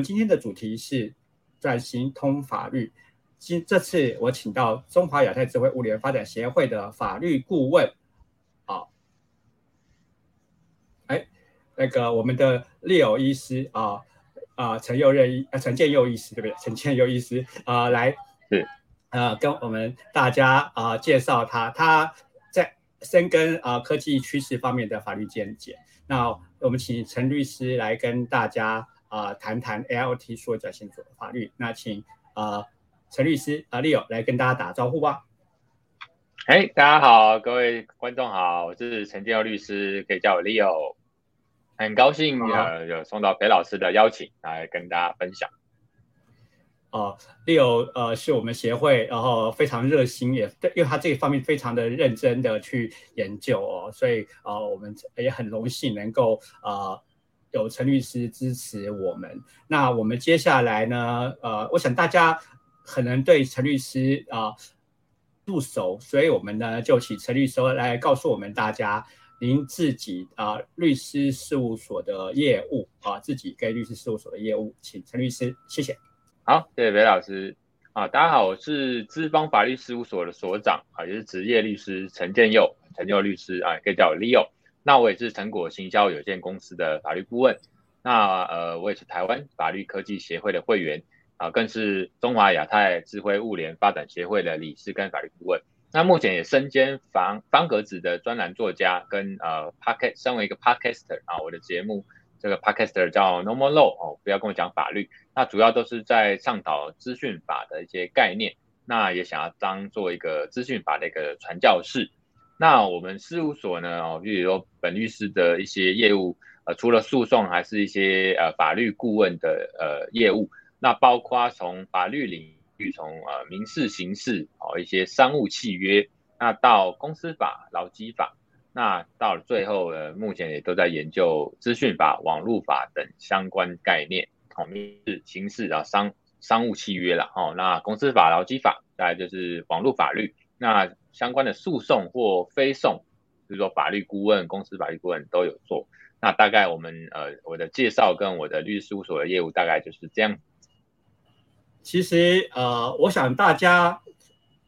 们今天的主题是转型通法律。今这次我请到中华亚太智慧物联发展协会的法律顾问，啊，哎，那个我们的 Leo 医师啊啊陈佑任陈建佑医师对不对？陈建佑医师啊来是呃跟我们大家啊介绍他他在深耕啊科技趋势方面的法律见解。那我们请陈律师来跟大家。啊，谈谈 ALT 数位转型的法律。那请啊，陈律师啊，Leo 来跟大家打招呼吧。哎，大家好，各位观众好，我是陈建佑律师，可以叫我 Leo。很高兴呃，有送到裴老师的邀请来跟大家分享。哦，Leo 呃，是我们协会，然后非常热心，也因为他这一方面非常的认真的去研究哦，所以啊，我们也很荣幸能够啊。有陈律师支持我们，那我们接下来呢？呃，我想大家可能对陈律师啊入手，所以我们呢就请陈律师来告诉我们大家，您自己啊律师事务所的业务啊，自己跟律师事务所的业务，请陈律师，谢谢。好，谢谢韦老师啊，大家好，我是资方法律事务所的所长啊，也是职业律师陈建佑，陈建佑律师啊，可以叫我 Leo。那我也是成果行销有限公司的法律顾问，那呃我也是台湾法律科技协会的会员啊，更是中华亚太智慧物联发展协会的理事跟法律顾问。那目前也身兼方方格子的专栏作家，跟呃 podcast 身为一个 podcaster 啊，我的节目这个 podcaster 叫 Normal Law 哦，不要跟我讲法律，那主要都是在倡导资讯法的一些概念，那也想要当做一个资讯法的一个传教士。那我们事务所呢？哦，比如说本律师的一些业务，呃，除了诉讼，还是一些呃法律顾问的呃业务。那包括从法律领域，从呃民事、刑事哦一些商务契约，那到公司法、劳基法，那到了最后呃，目前也都在研究资讯法、网络法等相关概念。哦，民事、刑事啊商商务契约了哦。那公司法、劳基法，再就是网络法律。那相关的诉讼或非讼，比如说法律顾问、公司法律顾问都有做。那大概我们呃，我的介绍跟我的律师事务所的业务大概就是这样。其实呃，我想大家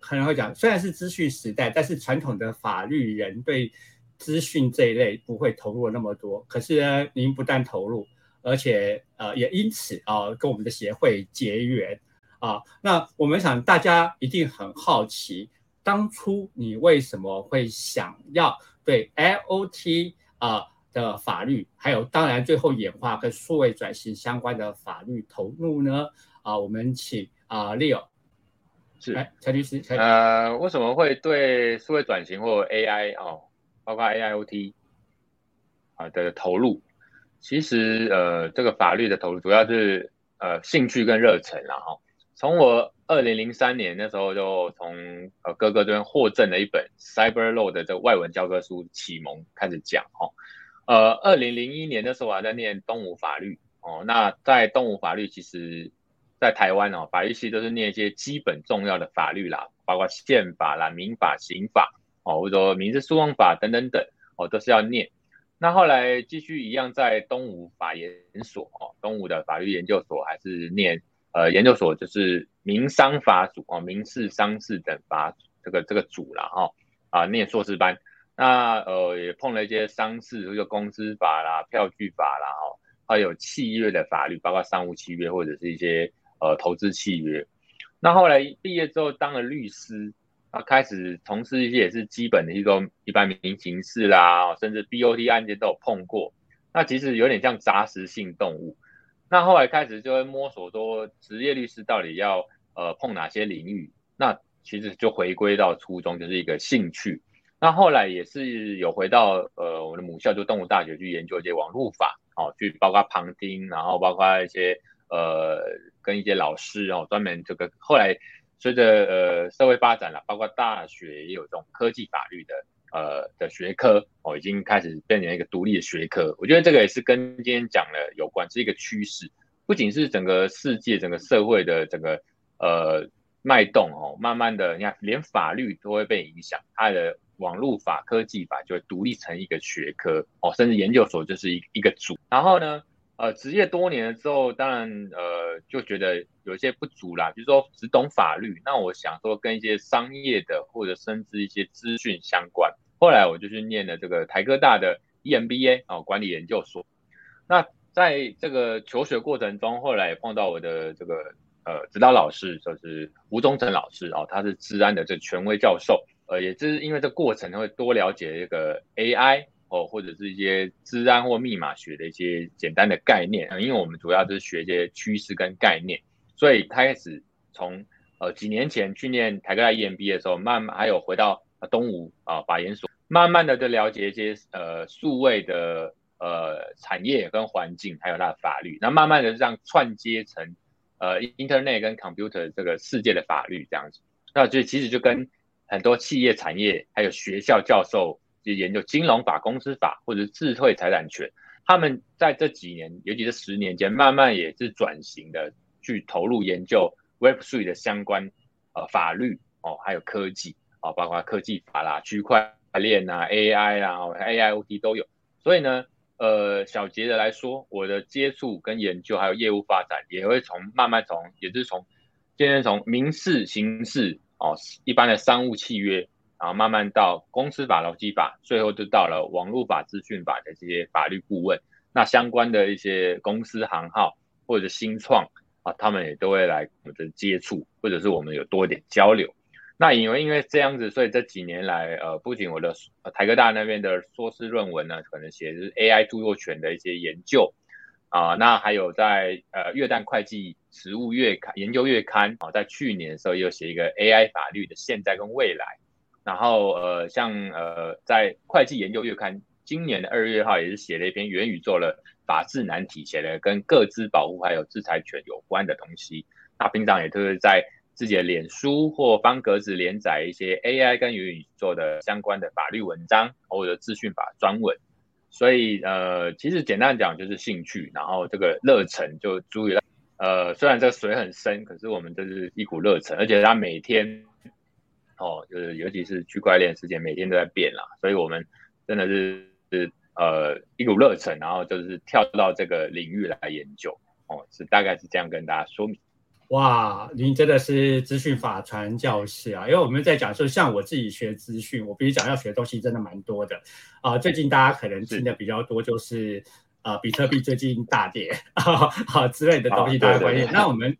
可能会讲，虽然是资讯时代，但是传统的法律人对资讯这一类不会投入那么多。可是呢，您不但投入，而且呃，也因此啊，跟我们的协会结缘啊。那我们想大家一定很好奇。当初你为什么会想要对 IOT 啊的法律，还有当然最后演化跟数位转型相关的法律投入呢？啊，我们请啊 Leo 是陈律师。呃，为什么会对数位转型或 AI 哦，包括 AIOT 啊的投入？其实呃，这个法律的投入主要是呃兴趣跟热忱然后从我。二零零三年那时候就从呃哥哥这边获赠了一本 Cyber Law 的这个外文教科书启蒙开始讲哦，呃，二零零一年的时候我还在念东吴法律哦，那在东吴法律其实，在台湾哦，法律系都是念一些基本重要的法律啦，包括宪法啦、民法、刑法哦，或者说民事诉讼法等等等哦，都是要念。那后来继续一样在东吴法研所哦，东吴的法律研究所还是念。呃，研究所就是民商法组哦，民事、商事等法这个这个组了哈啊，念硕士班，那呃也碰了一些商事，这个公司法啦、票据法啦哈，还有契约的法律，包括商务契约或者是一些呃投资契约。那后来毕业之后当了律师，啊，开始从事一些也是基本的一种一般民刑事啦，甚至 BOT 案件都有碰过。那其实有点像杂食性动物。那后来开始就会摸索说，职业律师到底要呃碰哪些领域？那其实就回归到初衷，就是一个兴趣。那后来也是有回到呃我的母校，就动物大学去研究一些网络法，哦，去包括旁听，然后包括一些呃跟一些老师哦，专门这个后来随着呃社会发展了，包括大学也有这种科技法律的。呃的学科哦，已经开始变成一个独立的学科。我觉得这个也是跟今天讲的有关，是一个趋势。不仅是整个世界、整个社会的整个呃脉动哦，慢慢的，你看连法律都会被影响，它的网络法、科技法就会独立成一个学科哦，甚至研究所就是一一个组。然后呢，呃。职业多年了之后，当然呃就觉得有些不足啦，比如说只懂法律，那我想说跟一些商业的或者甚至一些资讯相关。后来我就去念了这个台科大的 EMBA 哦管理研究所。那在这个求学过程中，后来也碰到我的这个呃指导老师，就是吴忠诚老师哦，他是治安的这权威教授。呃，也是因为这过程会多了解这个 AI 哦，或者是一些治安或密码学的一些简单的概念。因为我们主要就是学一些趋势跟概念，所以开始从呃几年前去念台科大 EMB 的时候，慢慢还有回到东吴啊法研所，慢慢的就了解一些呃数位的。呃，产业跟环境，还有它的法律，那慢慢的这样串接成呃，Internet 跟 Computer 这个世界的法律这样子，那就其实就跟很多企业产业，还有学校教授就研究金融法、公司法或者智慧财产权，他们在这几年，尤其是十年间，慢慢也是转型的去投入研究 Web3 的相关呃法律哦，还有科技哦，包括科技法啦、区块链啊、AI 啦、AIoT 都有，所以呢。呃，小杰的来说，我的接触跟研究还有业务发展，也会从慢慢从，也是从，今天从民事、刑事哦，一般的商务契约，然后慢慢到公司法、劳基法，最后就到了网络法、资讯法的这些法律顾问。那相关的一些公司行号或者新创啊，他们也都会来我们的接触，或者是我们有多一点交流。那因为因为这样子，所以这几年来，呃，不仅我的台科大那边的硕士论文呢，可能写的是 AI 著作权的一些研究啊，那还有在呃月旦会计实务月刊研究月刊啊，在去年的时候又写一个 AI 法律的现在跟未来，然后呃像呃在会计研究月刊今年的二月号也是写了一篇元宇宙的法治难题，写了跟各资保护还有制裁权有关的东西，那平常也都是在。自己的脸书或方格子连载一些 AI 跟元宇宙的相关的法律文章或者资讯法专文，所以呃，其实简单讲就是兴趣，然后这个热忱就足以了。呃，虽然这个水很深，可是我们就是一股热忱，而且它每天哦，就是尤其是区块链事件每天都在变啦，所以我们真的是是呃一股热忱，然后就是跳到这个领域来研究哦，是大概是这样跟大家说明。哇，您真的是资讯法传教士啊！因为我们在讲说，像我自己学资讯，我必须讲要学的东西真的蛮多的啊。最近大家可能听的比较多，就是呃，比特币最近大跌啊之类的东西，大家关心。那我们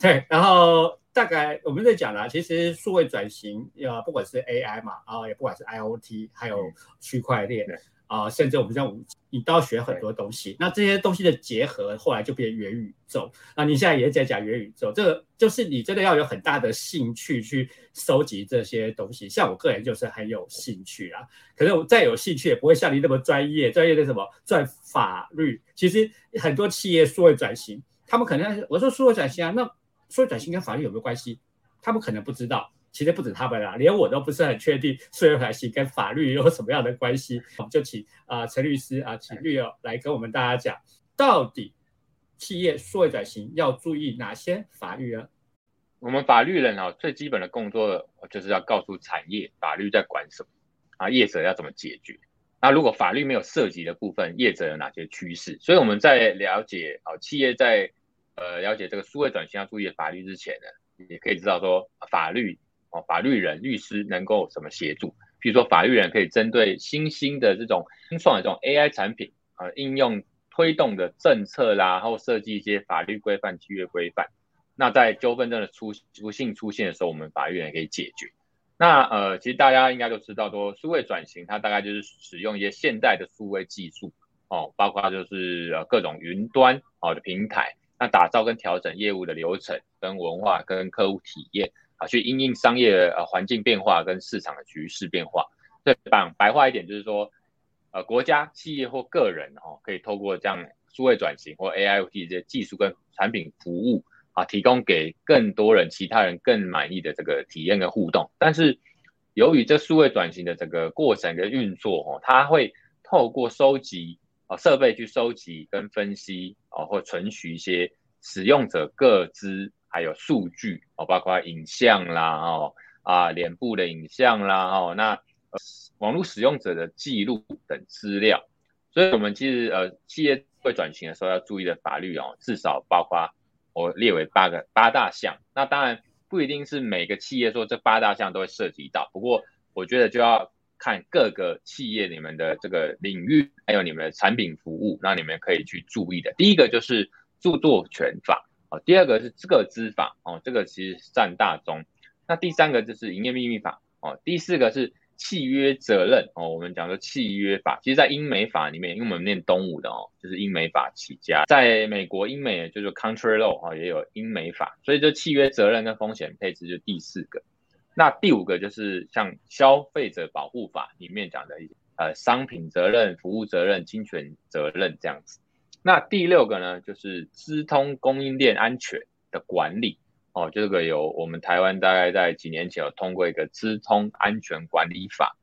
对，然后大概我们在讲啦，其实数位转型，呃，不管是 AI 嘛，啊，也不管是 IOT，还有区块链。啊，甚至我们像你都要学很多东西，那这些东西的结合，后来就变元宇宙。那你现在也在讲元宇宙，这个就是你真的要有很大的兴趣去收集这些东西。像我个人就是很有兴趣啊，可是我再有兴趣也不会像你那么专业。专业的什么？赚法律？其实很多企业数位转型，他们可能我说数位转型啊，那数位转型跟法律有没有关系？他们可能不知道。其实不止他们啦，连我都不是很确定数位转型跟法律有什么样的关系。我 们就请啊陈律师啊，请律友来跟我们大家讲，到底企业数位转型要注意哪些法律呢？我们法律人啊，最基本的工作就是要告诉产业法律在管什么啊，业者要怎么解决。那如果法律没有涉及的部分，业者有哪些趋势？所以我们在了解啊，企业在呃了解这个数位转型要注意的法律之前呢，也可以知道说法律。哦，法律人、律师能够怎么协助？比如说，法律人可以针对新兴的这种新创的这种 AI 产品啊，应用推动的政策啦，然后设计一些法律规范、契约规范。那在纠纷真的出不幸出现的时候，我们法律人可以解决。那呃，其实大家应该都知道，说数位转型，它大概就是使用一些现代的数位技术哦，包括就是呃各种云端哦的平台，那打造跟调整业务的流程、跟文化、跟客户体验。啊，去因应商业呃环境变化跟市场的局势变化，对，白白话一点就是说，呃，国家、企业或个人哦，可以透过这样数位转型或 AIoT 这些技术跟产品服务啊，提供给更多人、其他人更满意的这个体验跟互动。但是，由于这数位转型的整个过程跟运作哦，它会透过收集啊设备去收集跟分析啊，或存取一些使用者各资。还有数据哦，包括影像啦，哦啊，脸部的影像啦，哦，那呃网络使用者的记录等资料，所以我们其实呃，企业会转型的时候要注意的法律哦，至少包括我列为八个八大项。那当然不一定是每个企业说这八大项都会涉及到，不过我觉得就要看各个企业你们的这个领域，还有你们的产品服务，那你们可以去注意的。第一个就是著作权法哦，第二个是这个资法哦，这个其实占大宗。那第三个就是营业秘密法哦，第四个是。契约责任哦，我们讲说契约法，其实，在英美法里面，因为我们念东吴的哦，就是英美法起家。在美国，英美就是 country law 哦，也有英美法，所以这契约责任跟风险配置就第四个。那第五个就是像消费者保护法里面讲的一些呃商品责任、服务责任、侵权责任这样子。那第六个呢，就是资通供应链安全的管理。哦，这个有我们台湾大概在几年前有通过一个资通安全管理法，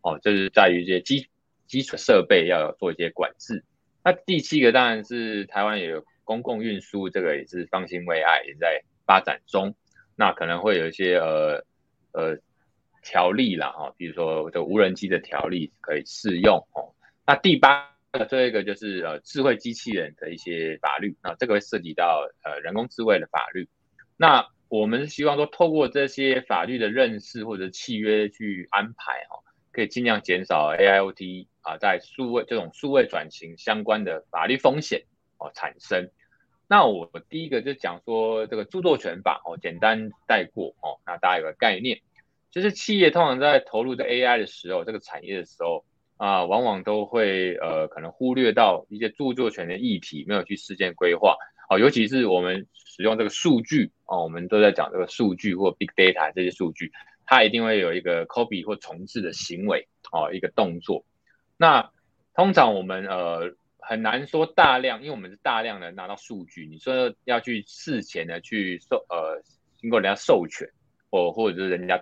哦，就是在于一些基基础设备要做一些管制。那第七个当然是台湾也有公共运输，这个也是方兴未艾，也在发展中。那可能会有一些呃呃条例啦，哈，比如说这无人机的条例可以适用哦。那第八那最后一个就是呃智慧机器人的一些法律，那这个会涉及到呃人工智慧的法律。那我们希望说，透过这些法律的认识或者契约去安排哦，可以尽量减少 AIoT 啊在数位这种数位转型相关的法律风险哦产生。那我第一个就讲说这个著作权法哦，简单带过哦，那大家有个概念，就是企业通常在投入在 AI 的时候，这个产业的时候啊，往往都会呃可能忽略到一些著作权的议题，没有去事件规划。哦，尤其是我们使用这个数据哦，我们都在讲这个数据或 big data 这些数据，它一定会有一个 copy 或重置的行为哦，一个动作。那通常我们呃很难说大量，因为我们是大量的拿到数据，你说要去事前的去授呃经过人家授权或或者是人家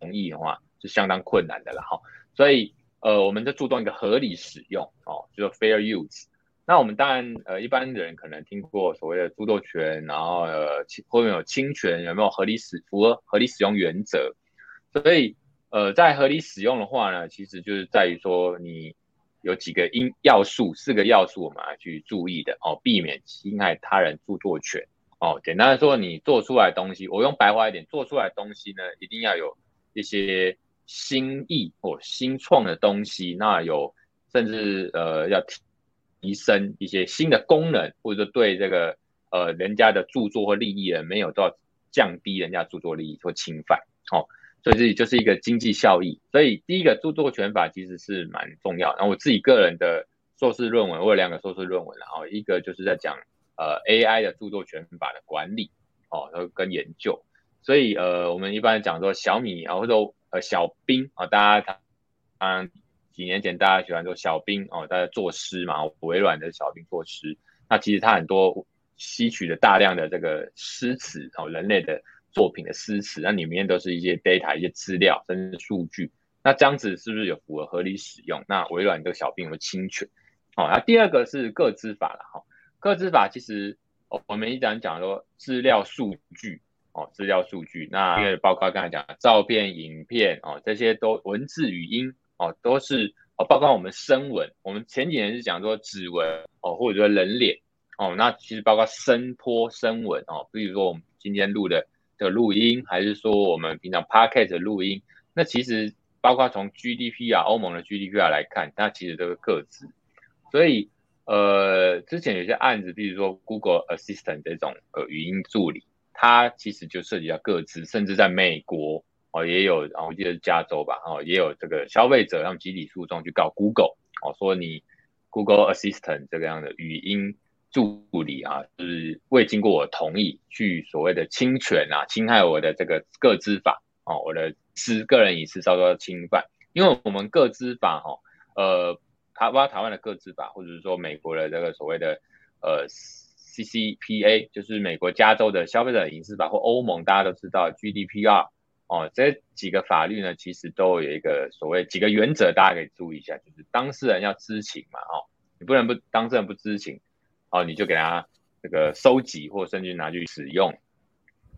同意的话，是相当困难的了哈。所以呃，我们就注重一个合理使用哦，就是 fair use。那我们当然，呃，一般人可能听过所谓的著作权，然后呃，后面有侵权，有没有合理使符合合理使用原则？所以，呃，在合理使用的话呢，其实就是在于说你有几个因要素，四个要素我们要去注意的哦，避免侵害他人著作权哦。简单的说，你做出来东西，我用白话一点，做出来东西呢，一定要有一些新意或新创的东西，那有甚至呃要提。提升一些新的功能，或者说对这个呃人家的著作或利益呢，没有到降低人家著作利益或侵犯，哦，所以这就是一个经济效益。所以第一个著作权法其实是蛮重要。然后我自己个人的硕士论文，我有两个硕士论文，然后一个就是在讲呃 AI 的著作权法的管理，哦，然后跟研究。所以呃我们一般讲说小米啊，或者呃小兵啊，大家嗯。几年前，大家喜欢说小兵哦，大家作诗嘛，微软的小兵作诗。那其实它很多吸取了大量的这个诗词哦，人类的作品的诗词，那里面都是一些 data、一些资料甚至数据。那这样子是不是有符合合理使用？那微软这个小兵有侵权？哦，那第二个是个资法了哈。个资法其实我们一讲讲说资料数据哦，资料数据，那因为包括刚才讲照片、影片哦，这些都文字、语音。哦，都是哦，包括我们声纹，我们前几年是讲说指纹哦，或者说人脸哦，那其实包括声波、声纹哦，比如说我们今天录的的录音，还是说我们平常 podcast 的录音，那其实包括从 GDP 啊，欧盟的 GDP 啊来看，它其实都是各自，所以呃，之前有些案子，比如说 Google Assistant 这种呃语音助理，它其实就涉及到各自，甚至在美国。哦，也有，然后我记得是加州吧，哦，也有这个消费者用集体诉讼去告 Google，哦，说你 Google Assistant 这个样的语音助理啊，就是未经过我同意去所谓的侵权啊，侵害我的这个个资法，哦，我的私个人隐私遭到侵犯，因为我们个资法，哈，呃，台湾台湾的个资法，或者是说美国的这个所谓的呃 CCPA，就是美国加州的消费者隐私法，或欧盟大家都知道 GDPR。哦，这几个法律呢，其实都有一个所谓几个原则，大家可以注意一下，就是当事人要知情嘛，哦，你不能不当事人不知情，哦，你就给他这个收集或甚至拿去使用。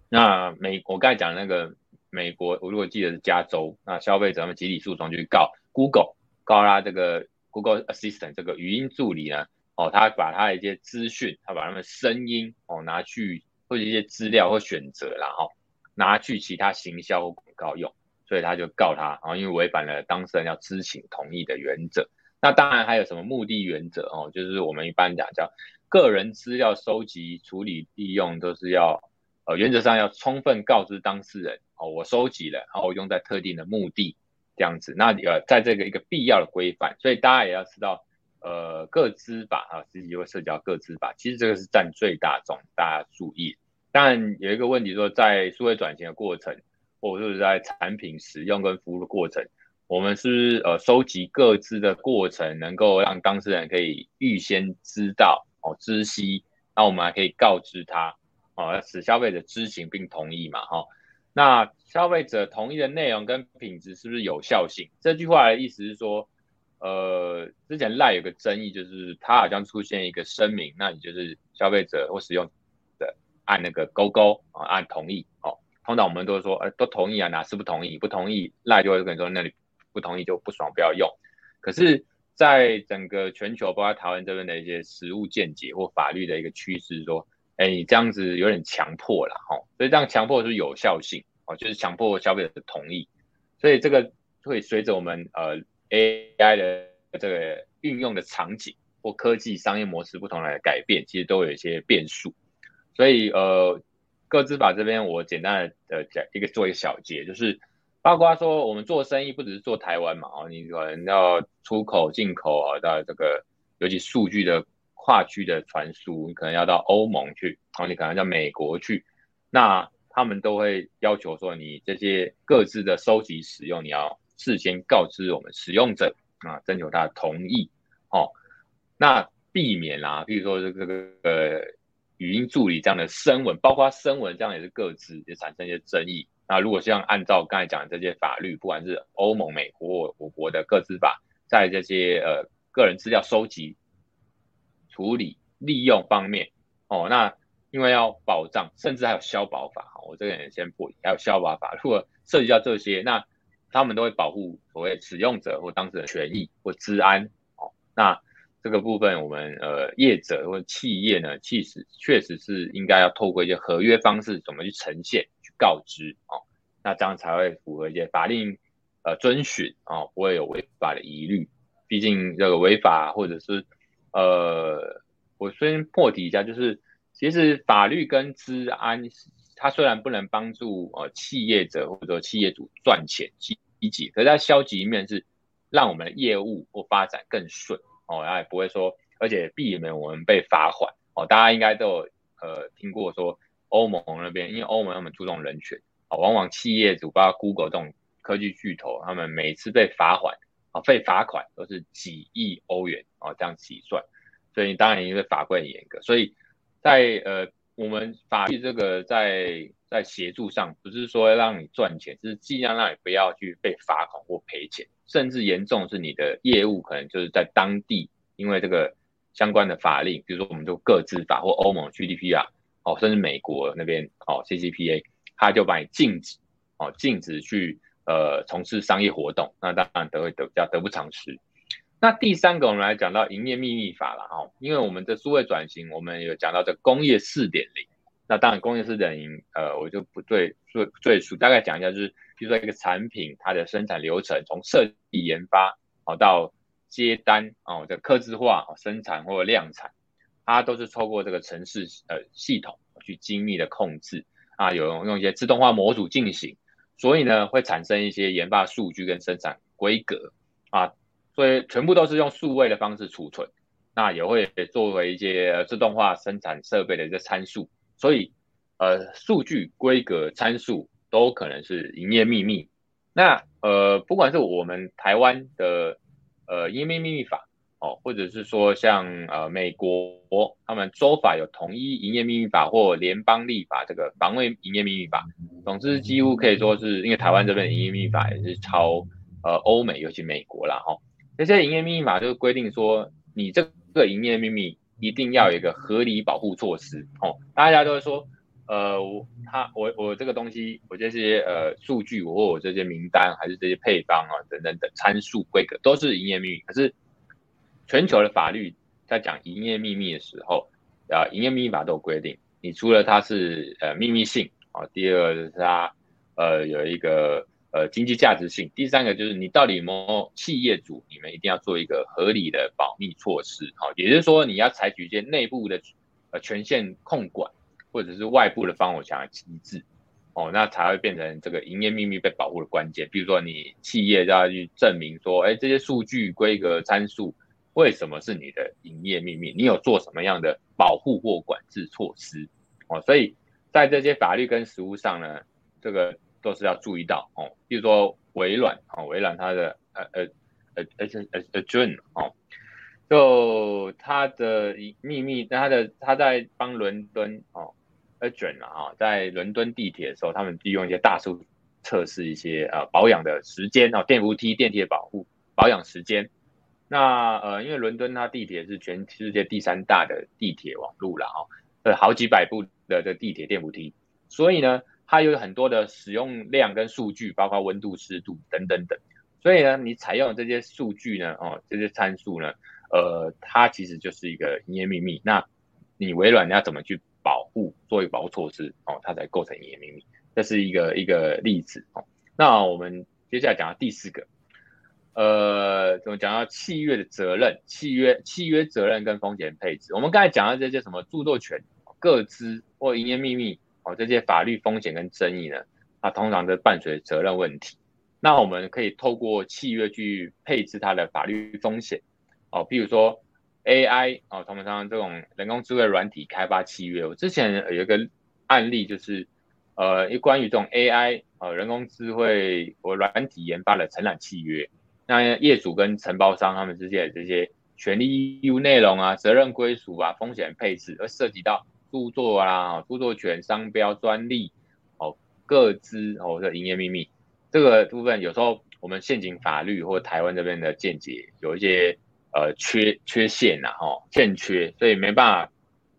那美我刚才讲那个美国，我如果记得是加州，那消费者们集体诉讼去告 Google，告他这个 Google Assistant 这个语音助理呢，哦，他把他的一些资讯，他把他们声音哦拿去或者一些资料或选择，然后拿去其他行销或广告用，所以他就告他，然后因为违反了当事人要知情同意的原则。那当然还有什么目的原则哦，就是我们一般讲叫个人资料收集、处理、利用都是要呃原则上要充分告知当事人哦，我收集了，然后用在特定的目的这样子。那呃在这个一个必要的规范，所以大家也要知道呃个资法啊，自己会涉及到个资法，其实这个是占最大众，大家注意。但有一个问题说，在数位转型的过程，或者是在产品使用跟服务的过程。我们是呃收集各自的过程，能够让当事人可以预先知道哦知悉，那我们还可以告知他哦，使消费者知情并同意嘛哈。那消费者同意的内容跟品质是不是有效性？这句话的意思是说，呃，之前赖有个争议，就是它好像出现一个声明，那你就是消费者或使用的按那个勾勾啊，按同意哦。通常我们都说，呃，都同意啊，哪是不同意？不同意赖就会跟你说那里。不同意就不爽，不要用。可是，在整个全球，包括台湾这边的一些实务见解或法律的一个趋势，说，哎，你这样子有点强迫了，哈。所以这样强迫是有效性，哦，就是强迫消费者的同意。所以这个会随着我们呃 AI 的这个运用的场景或科技商业模式不同来改变，其实都有一些变数。所以呃，各自法这边我简单的呃讲一个做一个小结，就是。包括说，我们做生意不只是做台湾嘛，哦，你可能要出口、进口啊，到这个尤其数据的跨区的传输，你可能要到欧盟去，哦，你可能到美国去，那他们都会要求说，你这些各自的收集使用，你要事先告知我们使用者啊，征求他的同意，哦，那避免啦，比如说这个呃语音助理这样的声纹，包括声纹这样也是各自也产生一些争议。那如果像按照刚才讲的这些法律，不管是欧盟、美国、我国的各自法，在这些呃个人资料收集、处理、利用方面，哦，那因为要保障，甚至还有消保法，我这个人先不，还有消保法，如果涉及到这些，那他们都会保护所谓使用者或当事人权益或治安，哦，那这个部分我们呃业者或企业呢，其实确实是应该要透过一些合约方式，怎么去呈现。去告知哦，那这样才会符合一些法令呃遵循哦，不会有违法的疑虑。毕竟这个违法或者是呃，我先破题一下，就是其实法律跟治安，它虽然不能帮助呃企业者或者企业主赚钱积极，可是它消极一面是让我们的业务或发展更顺哦，然后也不会说，而且避免我们被罚款哦。大家应该都有呃听过说。欧盟那边，因为欧盟他们注重人权啊，往往企业主包括 Google 这种科技巨头，他们每次被罚款啊，被罚款都是几亿欧元啊，这样计算，所以当然因为法规很严格，所以在呃我们法律这个在在协助上，不是说让你赚钱，是尽量让你不要去被罚款或赔钱，甚至严重是你的业务可能就是在当地，因为这个相关的法令，比如说我们就各自法或欧盟 GDPR。哦，甚至美国那边哦，CCPA，他就把你禁止哦，禁止去呃从事商业活动，那当然得会得叫得不偿失。那第三个，我们来讲到营业秘密法了哈，因为我们的数位转型，我们有讲到这工业四点零，那当然工业四点零，呃，我就不对赘赘述，大概讲一下，就是比如说一个产品它的生产流程，从设计研发哦到接单哦的刻字化生产或者量产。它都是透过这个城市呃系统去精密的控制啊，有用一些自动化模组进行，所以呢会产生一些研发数据跟生产规格啊，所以全部都是用数位的方式储存，那也会作为一些自动化生产设备的一个参数，所以呃数据规格参数都可能是营业秘密。那呃不管是我们台湾的呃营业秘密法。哦，或者是说像呃美国他们州法有统一营业秘密法或联邦立法这个防卫营业秘密法，总之几乎可以说是因为台湾这边营业秘密法也是超呃欧美，尤其美国啦哈。这些营业秘密法就是规定说，你这个营业秘密一定要有一个合理保护措施哦。大家都会说，呃，我他我我这个东西，我这些呃数据我或我这些名单还是这些配方啊等等等参数规格都是营业秘密，可是。全球的法律在讲营业秘密的时候，啊，营业秘密法都有规定，你除了它是呃秘密性啊，第二是它呃有一个呃经济价值性，第三个就是你到底有没有企业主，你们一定要做一个合理的保密措施，好，也就是说你要采取一些内部的呃权限控管，或者是外部的防火墙机制。哦，那才会变成这个营业秘密被保护的关键。比如说，你企业要去证明说，哎，这些数据规格参数为什么是你的营业秘密？你有做什么样的保护或管制措施？哦，所以在这些法律跟实务上呢，这个都是要注意到哦。比如说微软哦，微软它的呃呃呃呃呃呃 June 哦，就它的秘密，它的它在帮伦敦哦。a g e n 了啊，在伦敦地铁的时候，他们利用一些大数测试一些呃保养的时间哦，电扶梯、电梯的保护保养时间。那呃，因为伦敦它地铁是全世界第三大的地铁网路了哦，呃，好几百部的的地铁电扶梯，所以呢，它有很多的使用量跟数据，包括温度、湿度等等等。所以呢，你采用这些数据呢，哦，这些参数呢，呃，它其实就是一个营业秘密。那你微软你要怎么去？保护作为保护措施哦，它才构成营业秘密，这是一个一个例子哦。那我们接下来讲到第四个，呃，怎么讲到契约的责任、契约契约责任跟风险配置？我们刚才讲到这些什么著作权、各资或营业秘密哦，这些法律风险跟争议呢，它通常都伴随责任问题。那我们可以透过契约去配置它的法律风险哦，譬如说。AI 哦，他们常常这种人工智慧软体开发契约，我之前有一个案例，就是呃，一关于这种 AI 呃人工智慧或软体研发的承揽契约，那业主跟承包商他们之间的这些权利义务内容啊、责任归属啊、风险配置，而涉及到著作啦、著作权、商标、专利哦、各资哦或者营业秘密这个部分，有时候我们现行法律或台湾这边的见解有一些。呃，缺缺陷呐，哈，欠缺，所以没办法，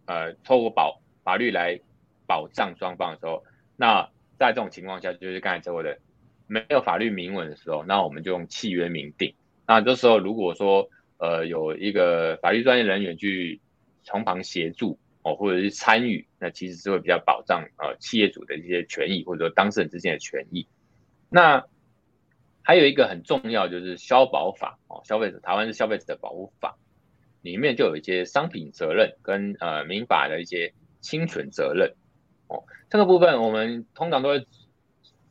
呃，透过保法律来保障双方的时候，那在这种情况下，就是刚才说的，没有法律明文的时候，那我们就用契约明定。那这时候如果说，呃，有一个法律专业人员去从旁协助哦，或者是参与，那其实是会比较保障呃企业主的一些权益，或者说当事人之间的权益。那还有一个很重要就是消保法哦，消费者台湾是消费者的保护法，里面就有一些商品责任跟呃民法的一些侵权责任哦。这个部分我们通常都会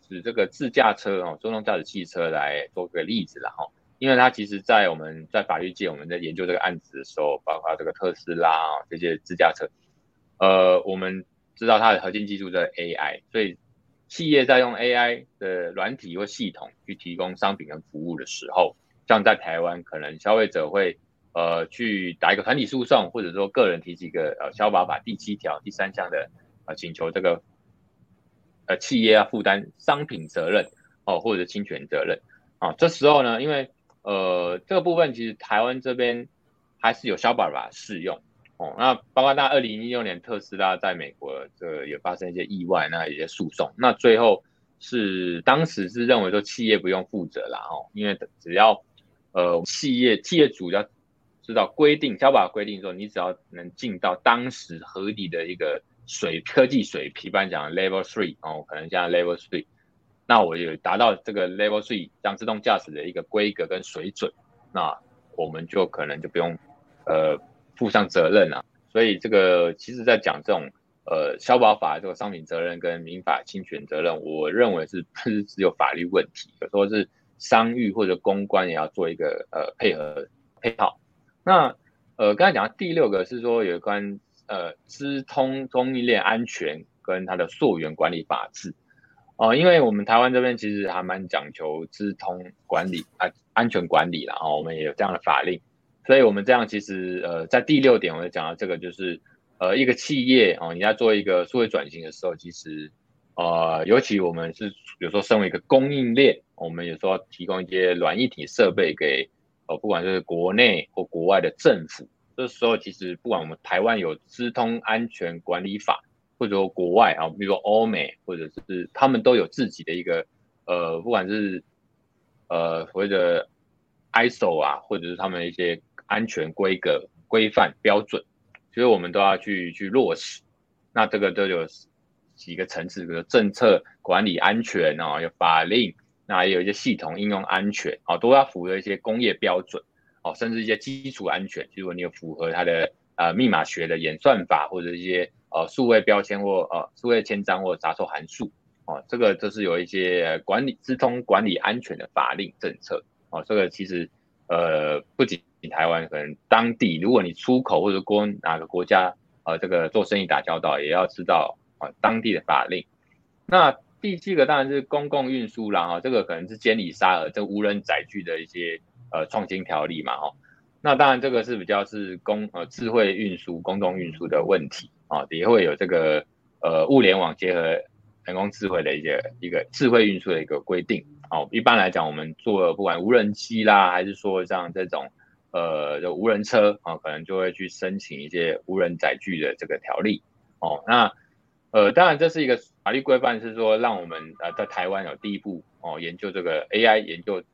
指这个自驾车哦，自动驾驶汽车来做个例子了哈。因为它其实在我们在法律界我们在研究这个案子的时候，包括这个特斯拉啊这些自驾车，呃，我们知道它的核心技术在 AI，所以。企业在用 AI 的软体或系统去提供商品跟服务的时候，像在台湾，可能消费者会呃去打一个团体诉讼，或者说个人提起一个呃消保法第七条第三项的呃请求，这个呃企业要负担商品责任哦，或者侵权责任啊。这时候呢，因为呃这个部分其实台湾这边还是有消保法适用。哦，那包括那二零一六年特斯拉在美国这也发生一些意外，那一些诉讼，那最后是当时是认为说企业不用负责啦，哦，因为只要呃企业企业主要知道规定，交保规定说你只要能进到当时合理的一个水科技水平，一般讲 level three 哦，可能像 level three，那我有达到这个 level three 这样自动驾驶的一个规格跟水准，那我们就可能就不用呃。负上责任啊，所以这个其实在讲这种呃消保法这个商品责任跟民法侵权责任，我认为是不是只有法律问题，有时候是商誉或者公关也要做一个呃配合配套。那呃刚才讲的第六个是说有关呃资通供应链安全跟它的溯源管理法制哦，因为我们台湾这边其实还蛮讲求资通管理啊安全管理然后我们也有这样的法令。所以，我们这样其实，呃，在第六点，我就讲到这个，就是，呃，一个企业哦，你在做一个数位转型的时候，其实，呃，尤其我们是有时候身为一个供应链，我们有时候提供一些软一体设备给，呃，不管是国内或国外的政府，这时候其实不管我们台湾有资通安全管理法，或者说国外啊，比如说欧美，或者是他们都有自己的一个，呃，不管是，呃，所谓的 ISO 啊，或者是他们一些。安全规格规范标准，所以我们都要去去落实。那这个都有几个层次，比如政策管理安全啊，有法令，那也有一些系统应用安全哦，都要符合一些工业标准哦，甚至一些基础安全，如果你有符合它的呃密码学的演算法或者一些呃数位标签或呃数位签章或杂凑函数哦，这个就是有一些管理资通管理安全的法令政策哦，这个其实呃不仅台湾，可能当地如果你出口或者跟哪个国家呃这个做生意打交道，也要知道啊当地的法令。那第七个当然是公共运输啦，哈，这个可能是监理沙尔这无人载具的一些呃创新条例嘛，哈。那当然这个是比较是公呃智慧运输、公共运输的问题啊，也会有这个呃物联网结合人工智慧的一些一个智慧运输的一个规定。哦，一般来讲，我们做不管无人机啦，还是说像这种呃就无人车啊，可能就会去申请一些无人载具的这个条例。哦，那。呃，当然这是一个法律规范，是说让我们呃在台湾有第一步哦研究这个 AI 研究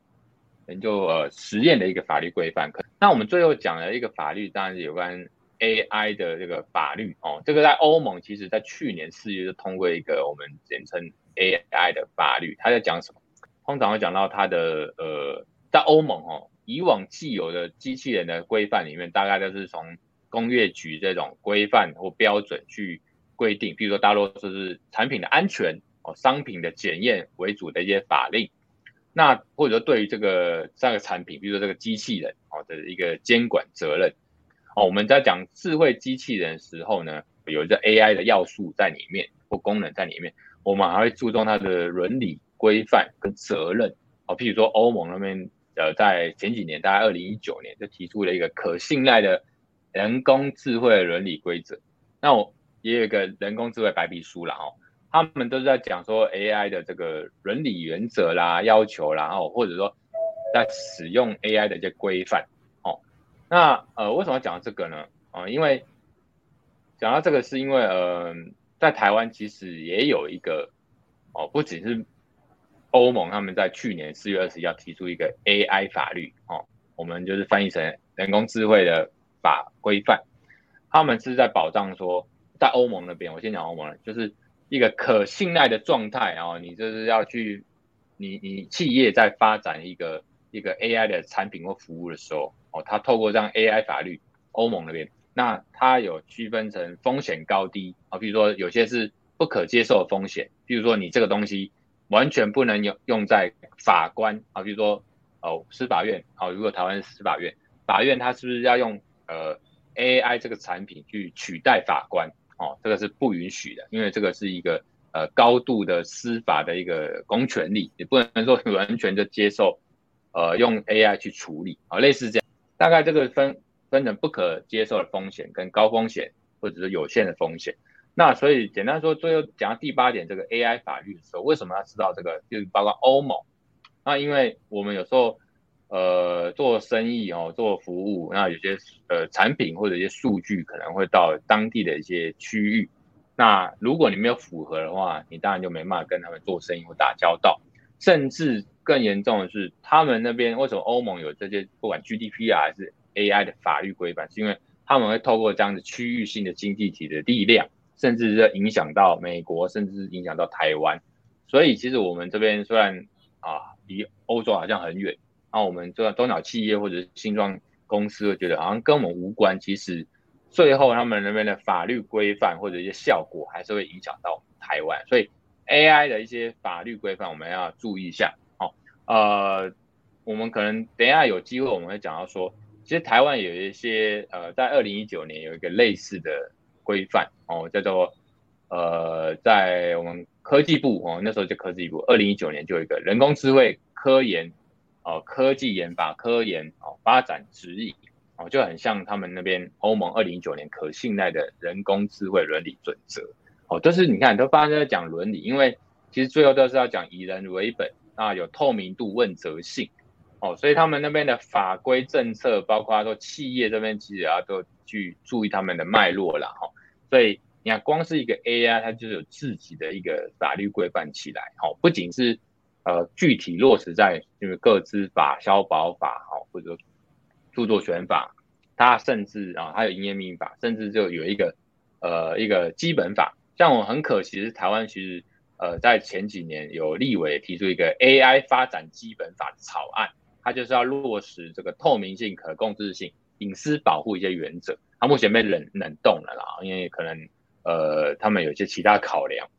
研究呃实验的一个法律规范。可那我们最后讲的一个法律，当然是有关 AI 的这个法律哦。这个在欧盟，其实在去年四月就通过一个我们简称 AI 的法律。它在讲什么？通常会讲到它的呃，在欧盟哦，以往既有的机器人的规范里面，大概都是从工业局这种规范或标准去。规定，比如说大多数是产品的安全哦，商品的检验为主的一些法令，那或者说对于这个这个产品，比如说这个机器人哦的一个监管责任哦，我们在讲智慧机器人的时候呢，有一个 AI 的要素在里面或功能在里面，我们还会注重它的伦理规范跟责任哦，譬如说欧盟那边呃在前几年，大概二零一九年就提出了一个可信赖的人工智慧伦理规则，那我。也有一个人工智慧白皮书了哦，他们都是在讲说 AI 的这个伦理原则啦、要求啦，哦，或者说在使用 AI 的一些规范。那呃，为什么讲这个呢？啊，因为讲到这个是因为呃，在台湾其实也有一个哦，不仅是欧盟他们在去年四月二十一号提出一个 AI 法律哦，我们就是翻译成人工智慧的法规范，他们是在保障说。在欧盟那边，我先讲欧盟，就是一个可信赖的状态啊。你就是要去，你你企业在发展一个一个 AI 的产品或服务的时候，哦，它透过这样 AI 法律，欧盟那边，那它有区分成风险高低啊。比如说有些是不可接受的风险，比如说你这个东西完全不能用用在法官啊，比如说哦司法院啊，如果台湾司法院，法院它是不是要用呃 AI 这个产品去取代法官？哦，这个是不允许的，因为这个是一个呃高度的司法的一个公权力，你不能说完全的接受，呃用 AI 去处理啊，类似这样，大概这个分分成不可接受的风险跟高风险或者是有限的风险。那所以简单说，最后讲到第八点这个 AI 法律的时候，为什么要知道这个？就是包括欧盟，那因为我们有时候。呃，做生意哦，做服务，那有些呃产品或者一些数据可能会到当地的一些区域。那如果你没有符合的话，你当然就没办法跟他们做生意或打交道。甚至更严重的是，他们那边为什么欧盟有这些不管 GDP 啊还是 AI 的法律规范，是因为他们会透过这样的区域性的经济体的力量，甚至是影响到美国，甚至是影响到台湾。所以其实我们这边虽然啊离欧洲好像很远。那我们做中小企业或者是新创公司会觉得好像跟我们无关，其实最后他们那边的法律规范或者一些效果还是会影响到台湾，所以 AI 的一些法律规范我们要注意一下。呃，我们可能等一下有机会我们会讲到说，其实台湾有一些呃，在二零一九年有一个类似的规范哦，叫做呃，在我们科技部哦，那时候就科技部，二零一九年就有一个人工智慧科研。哦，科技研发、科研哦，发展指引哦，就很像他们那边欧盟二零一九年可信赖的人工智慧伦理准则哦，都是你看都发生在讲伦理，因为其实最后都是要讲以人为本啊，有透明度、问责性哦，所以他们那边的法规政策，包括说企业这边其实要都去注意他们的脉络了哈，所以你看光是一个 AI，它就有自己的一个法律规范起来哦，不仅是。呃，具体落实在就是个资法、消保法，哈，或者著作权法，它甚至啊，还有营业秘密法，甚至就有一个呃一个基本法。像我很可惜是台湾其实呃在前几年有立委提出一个 AI 发展基本法的草案，它就是要落实这个透明性、可控制性、隐私保护一些原则。它目前被冷冷冻了啦，因为可能呃他们有一些其他考量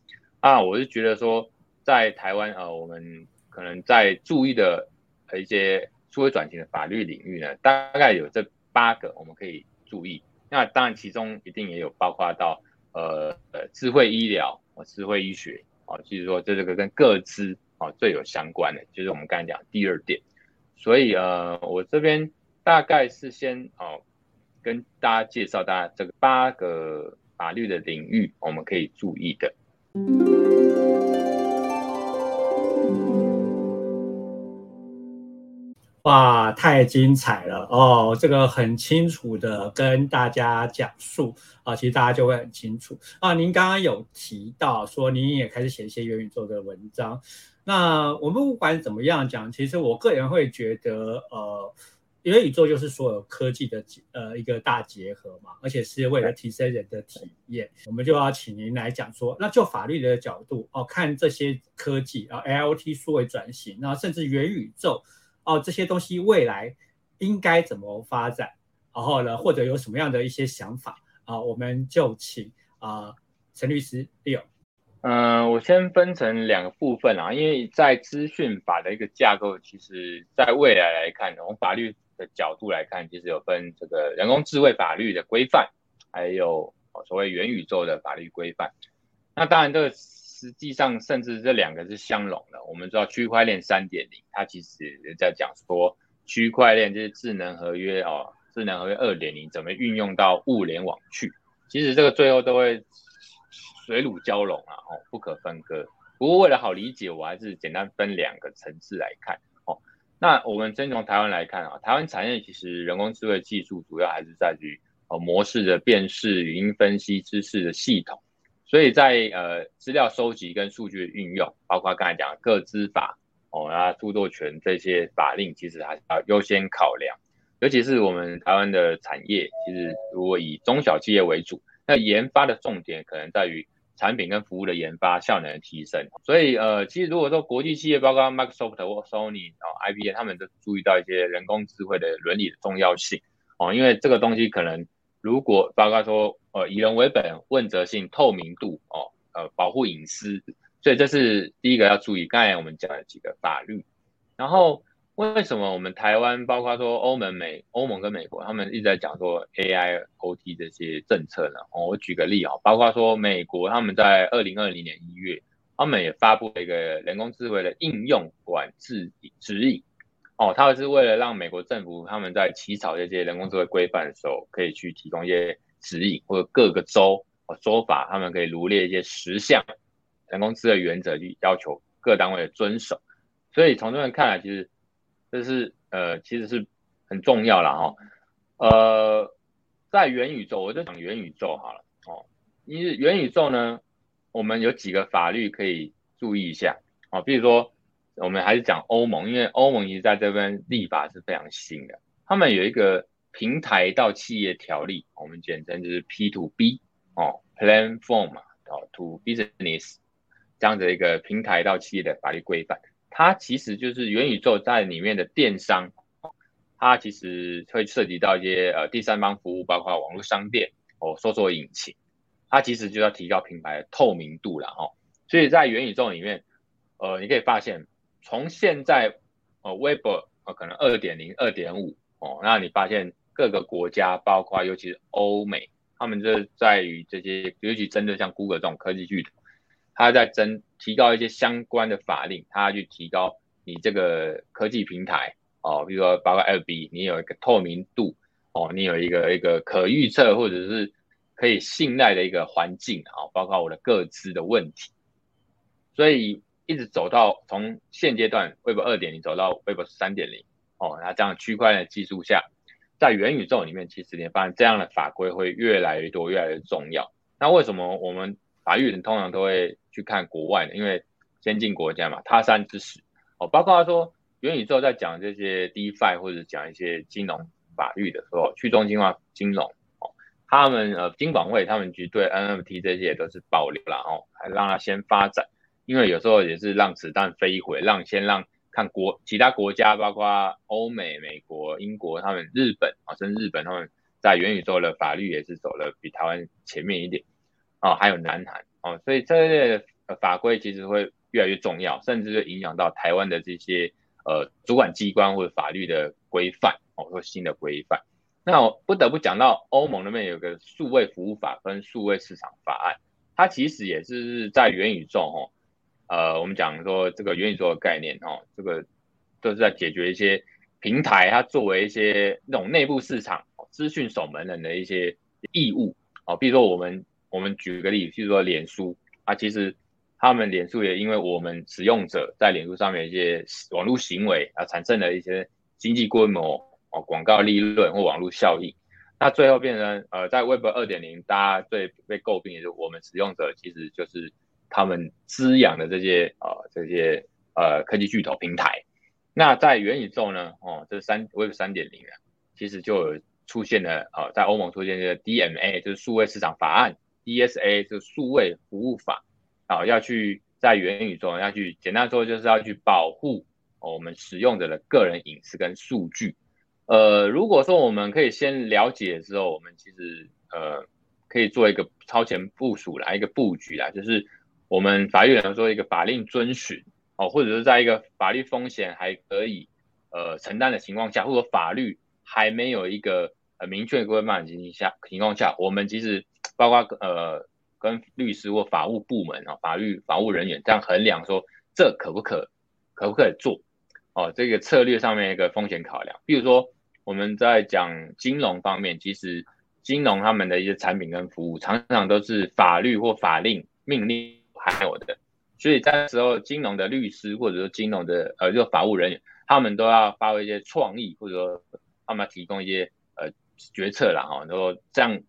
啊。我是觉得说在台湾呃我们可能在注意的一些数位转型的法律领域呢，大概有这。八个我们可以注意，那当然其中一定也有包括到呃呃智慧医疗啊智慧医学哦，就是说这这个跟各资哦最有相关的，就是我们刚才讲第二点。所以呃我这边大概是先哦跟大家介绍大家这个八个法律的领域我们可以注意的。哇，太精彩了哦！这个很清楚的跟大家讲述啊，其实大家就会很清楚啊。您刚刚有提到说，您也开始写一些元宇宙的文章。那我们不管怎么样讲，其实我个人会觉得，呃，元宇宙就是所有科技的呃一个大结合嘛，而且是为了提升人的体验。我们就要请您来讲说，那就法律的角度哦，看这些科技啊，IoT 数位转型，那甚至元宇宙。哦，这些东西未来应该怎么发展？然后呢，或者有什么样的一些想法啊？我们就请啊陈律师利用。嗯，我先分成两个部分啊，因为在资讯法的一个架构，其实在未来来看，从法律的角度来看，其实有分这个人工智慧法律的规范，还有所谓元宇宙的法律规范。那当然这个。实际上，甚至这两个是相容的。我们知道区块链三点零，它其实人家讲说区块链就是智能合约哦，智能合约二点零怎么运用到物联网去？其实这个最后都会水乳交融啊，哦，不可分割。不过为了好理解，我还是简单分两个层次来看哦。那我们先从台湾来看啊，台湾产业其实人工智慧技术主要还是在于哦模式的辨识、语音分析、知识的系统。所以在呃资料收集跟数据的运用，包括刚才讲各资法哦，啊著作权这些法令，其实还是要优先考量。尤其是我们台湾的产业，其实如果以中小企业为主，那研发的重点可能在于产品跟服务的研发效能的提升。所以呃，其实如果说国际企业，包括 Microsoft 或 Sony 哦，IBM，他们都注意到一些人工智慧的伦理的重要性哦，因为这个东西可能。如果包括说，呃，以人为本、问责性、透明度，哦，呃，保护隐私，所以这是第一个要注意。刚才我们讲的几个法律，然后为什么我们台湾，包括说欧盟、美、欧盟跟美国，他们一直在讲说 AI、OT 这些政策呢？哦，我举个例啊，包括说美国他们在二零二零年一月，他们也发布了一个人工智慧的应用管制指引。哦，他是为了让美国政府他们在起草这些人工智慧规范的时候，可以去提供一些指引，或者各个州哦州法，他们可以罗列一些十项人工智慧原则，去要求各单位的遵守。所以从这边看来，其实这是呃其实是很重要了哈。呃，在元宇宙，我就讲元宇宙好了哦。因为元宇宙呢，我们有几个法律可以注意一下哦，比如说。我们还是讲欧盟，因为欧盟其实在这边立法是非常新的。他们有一个平台到企业条例，我们简称就是 P to B 哦，Platform 哦 to Business 这样的一个平台到企业的法律规范。它其实就是元宇宙在里面的电商，它其实会涉及到一些呃第三方服务，包括网络商店哦，搜索引擎，它其实就要提高品牌的透明度了哦。所以在元宇宙里面，呃，你可以发现。从现在，呃，Web 呃可能二点零、二点五哦，那你发现各个国家，包括尤其是欧美，他们这在于这些，尤其针对像 Google 这种科技巨头，他在增提高一些相关的法令，他去提高你这个科技平台哦，比如说包括 LB，你有一个透明度哦，你有一个一个可预测或者是可以信赖的一个环境啊，包括我的各自的问题，所以。一直走到从现阶段 Web 二点零走到 Web 三点零哦，那这样区块链技术下，在元宇宙里面，其实你发现这样的法规会越来越多，越来越重要。那为什么我们法律人通常都会去看国外呢？因为先进国家嘛，他山之石哦。包括他说元宇宙在讲这些 DeFi 或者讲一些金融法律的时候，去中心化金融哦，他们呃金管会他们局对 NFT 这些也都是保留了哦，还让它先发展，因为有时候也是让子弹飞一回，让先让看国其他国家，包括欧美、美国、英国，他们日本啊，甚至日本他们在元宇宙的法律也是走了比台湾前面一点哦，还有南韩哦，所以这类法规其实会越来越重要，甚至就影响到台湾的这些。呃，主管机关或者法律的规范哦，或新的规范。那我不得不讲到欧盟那边有个数位服务法跟数位市场法案，它其实也是在元宇宙哦，呃，我们讲说这个元宇宙的概念哦，这个都是在解决一些平台它作为一些那种内部市场资讯守门人的一些义务哦，比如说我们我们举个例子，譬如说脸书啊，其实。他们脸书也因为我们使用者在脸书上面一些网络行为啊，产生了一些经济规模哦，广告利润或网络效应，那最后变成呃，在 Web 二点零，大家最被诟病的就是我们使用者其实就是他们滋养的这些啊这些呃科技巨头平台。那在元宇宙呢，哦，这三 Web 三点零啊，其实就有出现了啊，在欧盟出现这个 DMA，就是数位市场法案，DSA 就是数位服务法。啊，要去在元宇宙要去，简单说就是要去保护我们使用者的个人隐私跟数据。呃，如果说我们可以先了解之后，我们其实呃可以做一个超前部署来一个布局啦，就是我们法律人说一个法令遵循哦，或者是在一个法律风险还可以呃承担的情况下，或者法律还没有一个呃明确规范的情形下情况下，我们其实包括呃。跟律师或法务部门啊，法律法务人员这样衡量说，这可不可可不可以做？哦，这个策略上面一个风险考量。比如说我们在讲金融方面，其实金融他们的一些产品跟服务，常常都是法律或法令命令还有的，所以在时候金融的律师或者说金融的呃就法务人员，他们都要发挥一些创意，或者说他们提供一些呃决策啦，哈，然后这样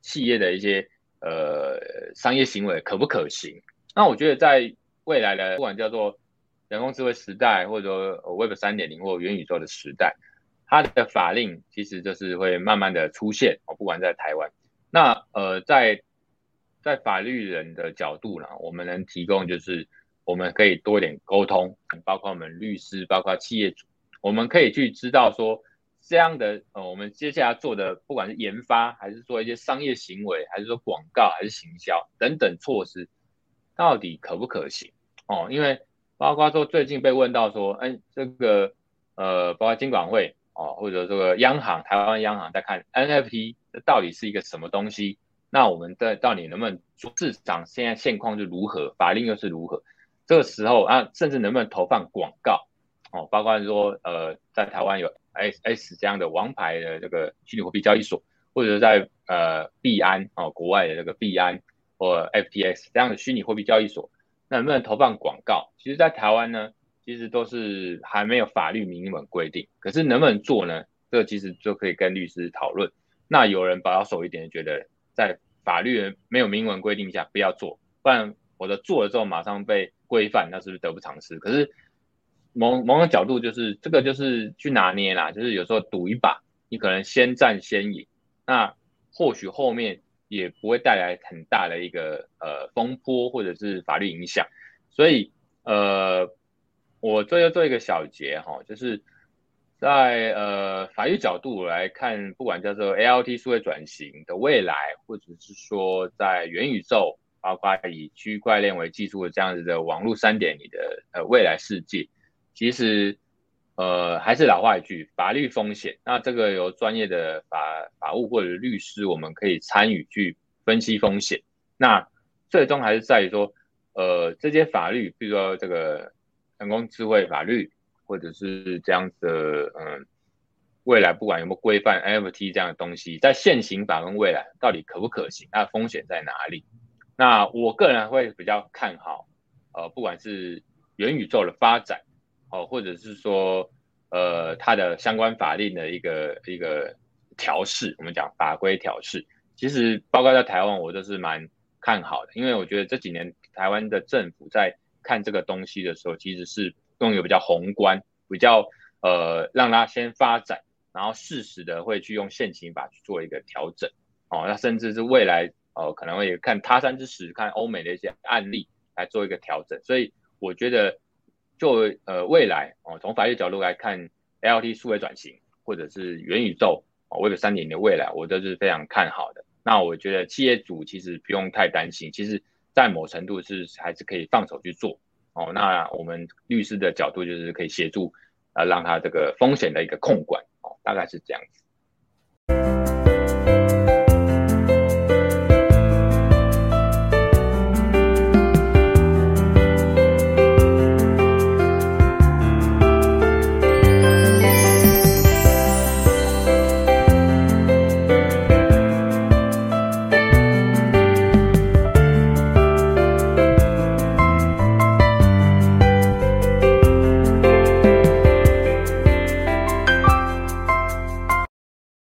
企业的一些。呃，商业行为可不可行？那我觉得在未来的不管叫做人工智慧时代，或者说 Web 三点零或元宇宙的时代，它的法令其实就是会慢慢的出现哦。不管在台湾，那呃，在在法律人的角度呢，我们能提供就是我们可以多一点沟通，包括我们律师，包括企业主，我们可以去知道说。这样的呃，我们接下来做的，不管是研发，还是做一些商业行为，还是说广告，还是行销等等措施，到底可不可行？哦，因为包括说最近被问到说，哎，这个呃，包括金管会哦，或者这个央行，台湾央行在看 NFT 这到底是一个什么东西？那我们的到底能不能市场现在现况是如何，法令又是如何？这个时候啊，甚至能不能投放广告？哦，包括说呃，在台湾有。S S 这样的王牌的这个虚拟货币交易所，或者在呃币安哦，国外的这个币安或 F T X 这样的虚拟货币交易所，那能不能投放广告？其实，在台湾呢，其实都是还没有法律明文规定。可是能不能做呢？这个其实就可以跟律师讨论。那有人保守一点，觉得在法律没有明文规定下不要做，不然我的做了之后马上被规范，那是不是得不偿失？可是。某某种角度就是这个，就是去拿捏啦，就是有时候赌一把，你可能先占先赢，那或许后面也不会带来很大的一个呃风波或者是法律影响。所以呃，我最后做一个小结哈，就是在呃法律角度来看，不管叫做 ALT 数位转型的未来，或者是说在元宇宙，包括以区块链为技术的这样子的网络三点零的呃未来世界。其实，呃，还是老话一句，法律风险。那这个由专业的法法务或者律师，我们可以参与去分析风险。那最终还是在于说，呃，这些法律，比如说这个人工智慧法律，或者是这样的，嗯，未来不管有没有规范 NFT 这样的东西，在现行法跟未来到底可不可行？它的风险在哪里？那我个人会比较看好，呃，不管是元宇宙的发展。哦，或者是说，呃，它的相关法令的一个一个调试，我们讲法规调试，其实包括在台湾，我都是蛮看好的，因为我觉得这几年台湾的政府在看这个东西的时候，其实是用一个比较宏观、比较呃，让它先发展，然后适时的会去用现行法去做一个调整，哦，那甚至是未来哦可能会看他山之石，看欧美的一些案例来做一个调整，所以我觉得就呃未来哦从法律角度来看，LT 数位转型或者是元宇宙哦为了三点零的未来，我都是非常看好的。那我觉得企业主其实不用太担心，其实在某程度是还是可以放手去做。哦。那我们律师的角度就是可以协助。啊，让他这个风险的一个控管哦，大概是这样子。